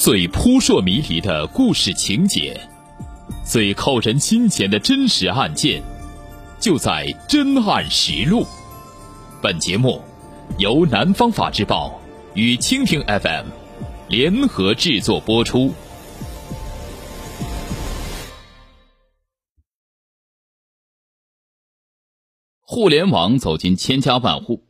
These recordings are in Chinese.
最扑朔迷离的故事情节，最扣人心弦的真实案件，就在《真案实录》。本节目由南方法制报与蜻蜓 FM 联合制作播出。互联网走进千家万户，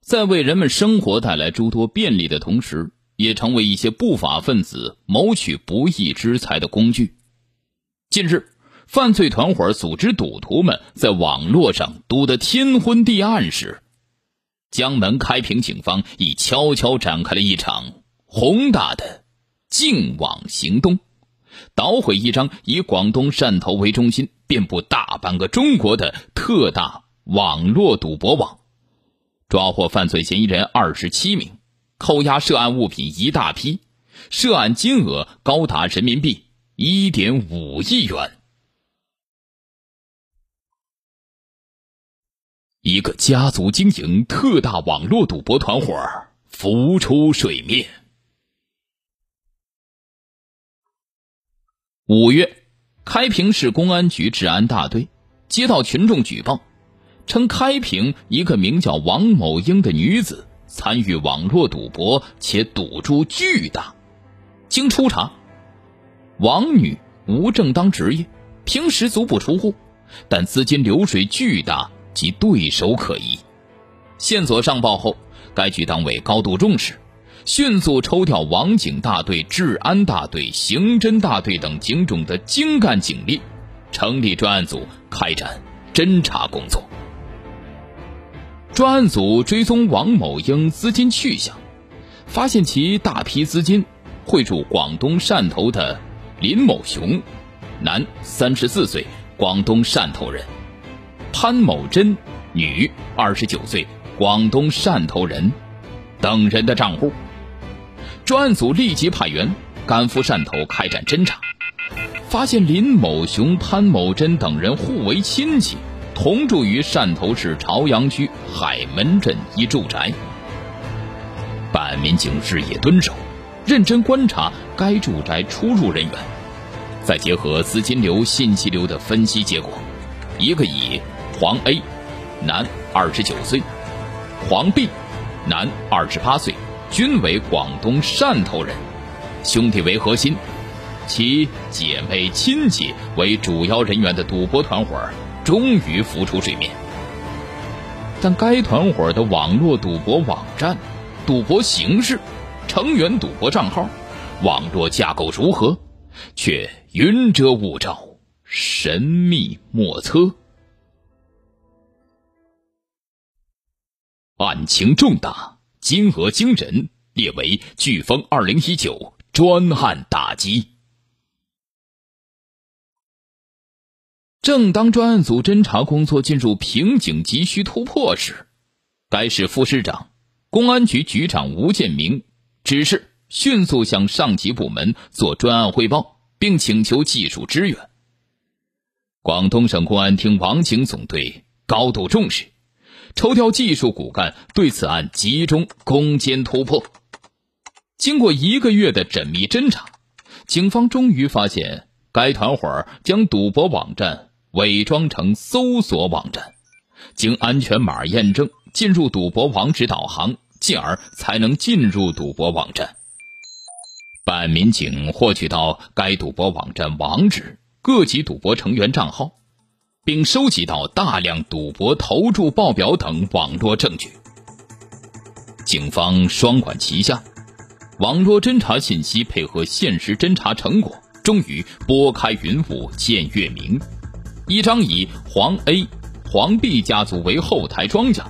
在为人们生活带来诸多便利的同时。也成为一些不法分子谋取不义之财的工具。近日，犯罪团伙组织赌徒们在网络上赌得天昏地暗时，江门开平警方已悄悄展开了一场宏大的净网行动，捣毁一张以广东汕头为中心、遍布大半个中国的特大网络赌博网，抓获犯罪嫌疑人二十七名。扣押涉案物品一大批，涉案金额高达人民币一点五亿元。一个家族经营特大网络赌博团伙浮出水面。五月，开平市公安局治安大队接到群众举报，称开平一个名叫王某英的女子。参与网络赌博且赌注巨大，经初查，王女无正当职业，平时足不出户，但资金流水巨大及对手可疑。线索上报后，该局党委高度重视，迅速抽调网警大队、治安大队、刑侦大队等警种的精干警力，成立专案组开展侦查工作。专案组追踪王某英资金去向，发现其大批资金汇入广东汕头的林某雄，男，三十四岁，广东汕头人；潘某珍，女，二十九岁，广东汕头人等人的账户。专案组立即派员赶赴汕头开展侦查，发现林某雄、潘某珍等人互为亲戚。同住于汕头市朝阳区海门镇一住宅。办案民警日夜蹲守，认真观察该住宅出入人员，再结合资金流、信息流的分析结果，一个以黄 A，男，二十九岁，黄 B，男，二十八岁，均为广东汕头人，兄弟为核心，其姐妹亲戚为主要人员的赌博团伙。终于浮出水面，但该团伙的网络赌博网站、赌博形式、成员赌博账号、网络架构如何，却云遮雾罩，神秘莫测。案情重大，金额惊人，列为“飓风二零一九”专案打击。正当专案组侦查工作进入瓶颈、急需突破时，该市副市长、公安局局长吴建明指示迅速向上级部门做专案汇报，并请求技术支援。广东省公安厅网警总队高度重视，抽调技术骨干对此案集中攻坚突破。经过一个月的缜密侦查，警方终于发现该团伙将赌博网站。伪装成搜索网站，经安全码验证进入赌博网址导航，进而才能进入赌博网站。办案民警获取到该赌博网站网址、各级赌博成员账号，并收集到大量赌博投注报表等网络证据。警方双管齐下，网络侦查信息配合现实侦查成果，终于拨开云雾见月明。一张以黄 A、黄 B 家族为后台庄家，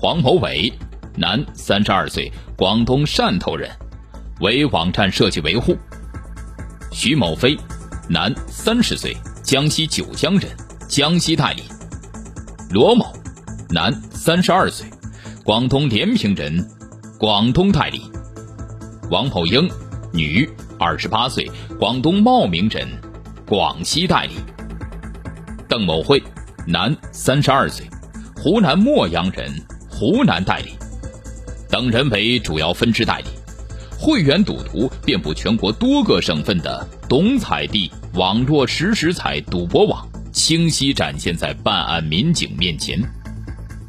黄某伟，男，三十二岁，广东汕头人，为网站设计维护；徐某飞，男，三十岁，江西九江人，江西代理；罗某，男，三十二岁，广东连平人，广东代理；王某英，女，二十八岁，广东茂名人，广西代理。邓某慧，男，三十二岁，湖南莫阳人，湖南代理。等人为主要分支代理，会员赌徒遍布全国多个省份的懂彩地网络实时彩赌博网，清晰展现在办案民警面前。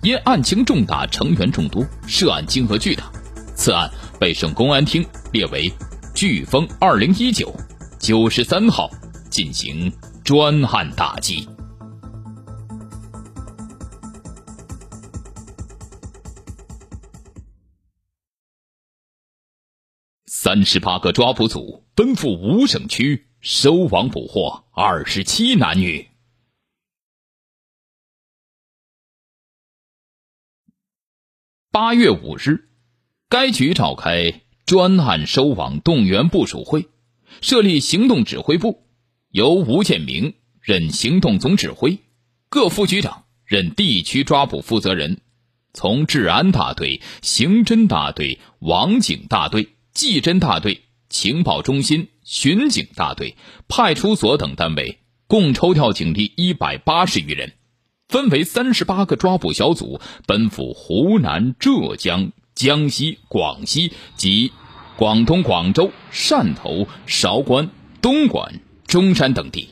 因案情重大，成员众多，涉案金额巨大，此案被省公安厅列为“飓风二零一九”九十三号进行专案打击。三十八个抓捕组奔赴五省区，收网捕获二十七男女。八月五日，该局召开专案收网动员部署会，设立行动指挥部，由吴建明任行动总指挥，各副局长任地区抓捕负责人，从治安大队、刑侦大队、网警大队、技侦大队、情报中心、巡警大队、派出所等单位，共抽调警力一百八十余人。分为三十八个抓捕小组，奔赴湖南、浙江、江西、广西及广东广州、汕头、韶关、东莞、中山等地，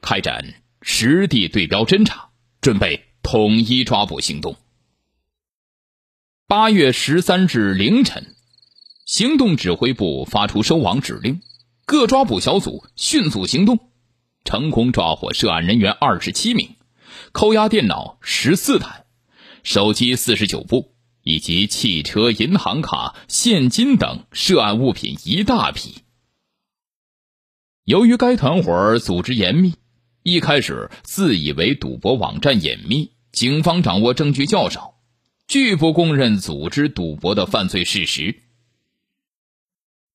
开展实地对标侦查，准备统一抓捕行动。八月十三日凌晨，行动指挥部发出收网指令，各抓捕小组迅速行动，成功抓获涉案人员二十七名。扣押电脑十四台，手机四十九部，以及汽车、银行卡、现金等涉案物品一大批。由于该团伙组织严密，一开始自以为赌博网站隐秘，警方掌握证据较少，拒不供认组织赌博的犯罪事实。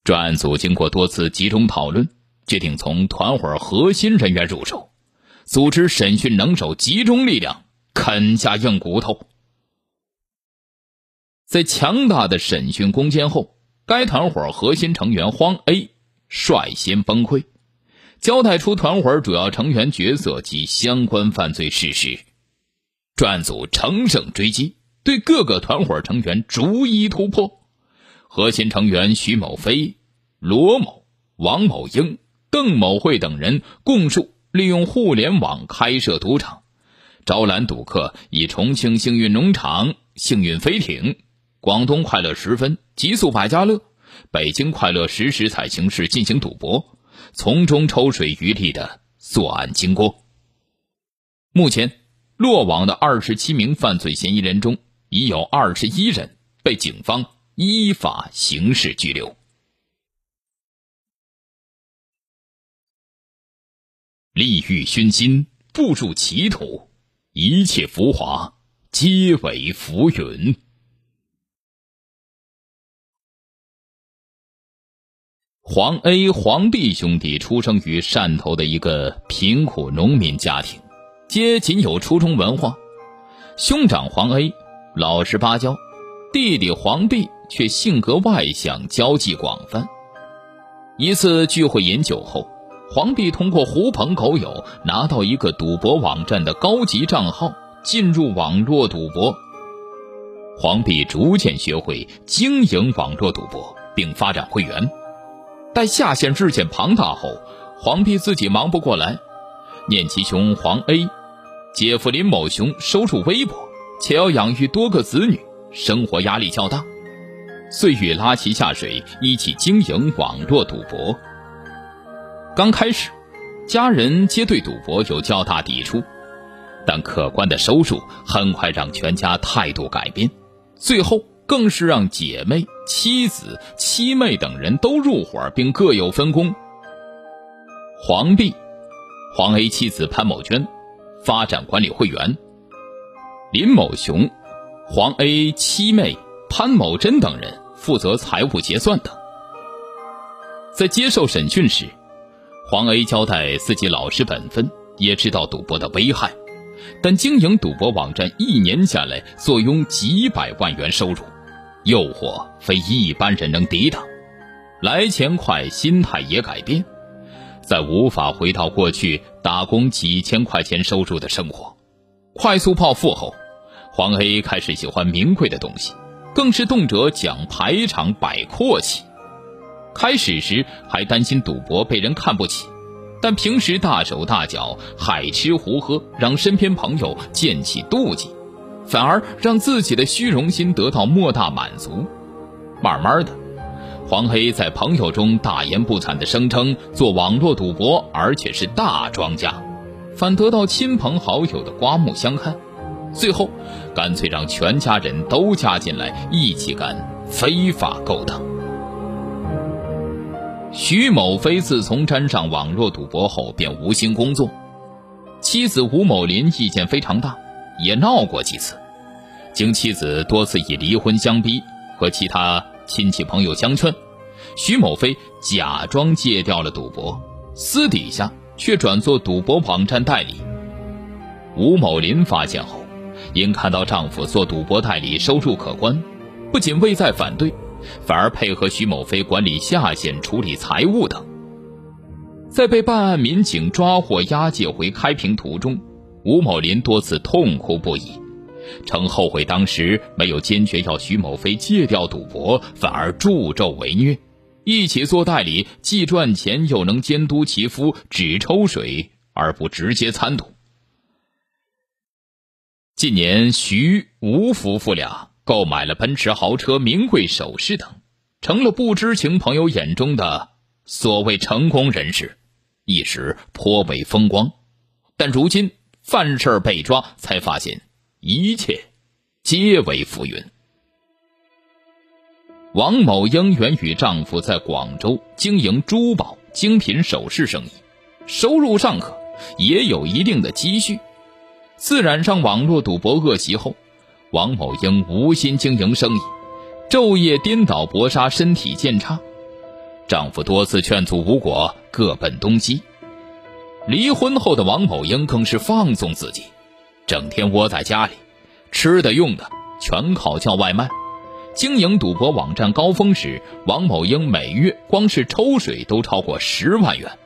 专案组经过多次集中讨论，决定从团伙核心人员入手。组织审讯能手，集中力量啃下硬骨头。在强大的审讯攻坚后，该团伙核心成员荒 A 率先崩溃，交代出团伙主要成员角色及相关犯罪事实。专案组乘胜追击，对各个团伙成员逐一突破。核心成员徐某飞、罗某、王某英、邓某慧等人供述。利用互联网开设赌场，招揽赌客以重庆幸运农场、幸运飞艇、广东快乐十分、极速百家乐、北京快乐实时彩形式进行赌博，从中抽水渔利的作案经过。目前，落网的二十七名犯罪嫌疑人中，已有二十一人被警方依法刑事拘留。利欲熏心，步入歧途，一切浮华皆为浮云。黄 A、黄 B 兄弟出生于汕头的一个贫苦农民家庭，皆仅有初中文化。兄长黄 A 老实巴交，弟弟黄 B 却性格外向，交际广泛。一次聚会饮酒后。黄帝通过狐朋狗友拿到一个赌博网站的高级账号，进入网络赌博。黄帝逐渐学会经营网络赌博，并发展会员。待下线日渐庞大后，黄帝自己忙不过来，念其兄黄 A、姐夫林某雄收入微薄，且要养育多个子女，生活压力较大，遂欲拉其下水，一起经营网络赌博。刚开始，家人皆对赌博有较大抵触，但可观的收入很快让全家态度改变，最后更是让姐妹、妻子、妻妹等人都入伙，并各有分工。黄 B、黄 A 妻子潘某娟发展管理会员，林某雄、黄 A 妻妹潘某珍等人负责财务结算等。在接受审讯时。黄 A 交代自己老实本分，也知道赌博的危害，但经营赌博网站一年下来，坐拥几百万元收入，诱惑非一般人能抵挡。来钱快，心态也改变，在无法回到过去打工几千块钱收入的生活，快速暴富后，黄 A 开始喜欢名贵的东西，更是动辄讲排场摆阔气。开始时还担心赌博被人看不起，但平时大手大脚、海吃胡喝，让身边朋友见起妒忌，反而让自己的虚荣心得到莫大满足。慢慢的，黄黑在朋友中大言不惭的声称做网络赌博，而且是大庄家，反得到亲朋好友的刮目相看。最后，干脆让全家人都加进来，一起干非法勾当。徐某飞自从沾上网络赌博后，便无心工作，妻子吴某林意见非常大，也闹过几次。经妻子多次以离婚相逼，和其他亲戚朋友相劝，徐某飞假装戒掉了赌博，私底下却转做赌博网站代理。吴某林发现后。因看到丈夫做赌博代理收入可观，不仅未再反对，反而配合徐某飞管理下线、处理财务等。在被办案民警抓获押解回开平途中，吴某林多次痛哭不已，称后悔当时没有坚决要徐某飞戒掉赌博，反而助纣为虐，一起做代理，既赚钱又能监督其夫，只抽水而不直接参赌。近年，徐吴夫妇俩购买了奔驰豪车、名贵首饰等，成了不知情朋友眼中的所谓成功人士，一时颇为风光。但如今犯事被抓，才发现一切皆为浮云。王某英原与丈夫在广州经营珠宝精品首饰生意，收入尚可，也有一定的积蓄。自染上网络赌博恶习后，王某英无心经营生意，昼夜颠倒搏杀，身体渐差。丈夫多次劝阻无果，各奔东西。离婚后的王某英更是放纵自己，整天窝在家里，吃的用的全靠叫外卖。经营赌博网站高峰时，王某英每月光是抽水都超过十万元，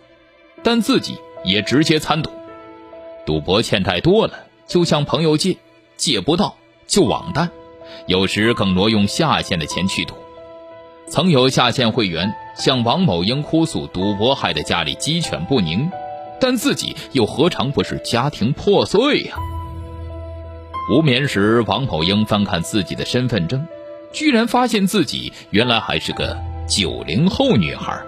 但自己也直接参赌。赌博欠债多了，就向朋友借，借不到就网贷，有时更挪用下线的钱去赌。曾有下线会员向王某英哭诉赌博害得家里鸡犬不宁，但自己又何尝不是家庭破碎呀？无眠时，王某英翻看自己的身份证，居然发现自己原来还是个九零后女孩。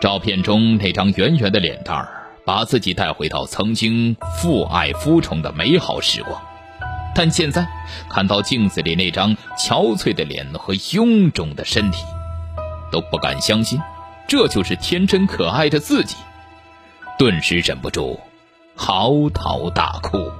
照片中那张圆圆的脸蛋儿。把自己带回到曾经父爱夫宠的美好时光，但现在看到镜子里那张憔悴的脸和臃肿的身体，都不敢相信，这就是天真可爱的自己，顿时忍不住嚎啕大哭。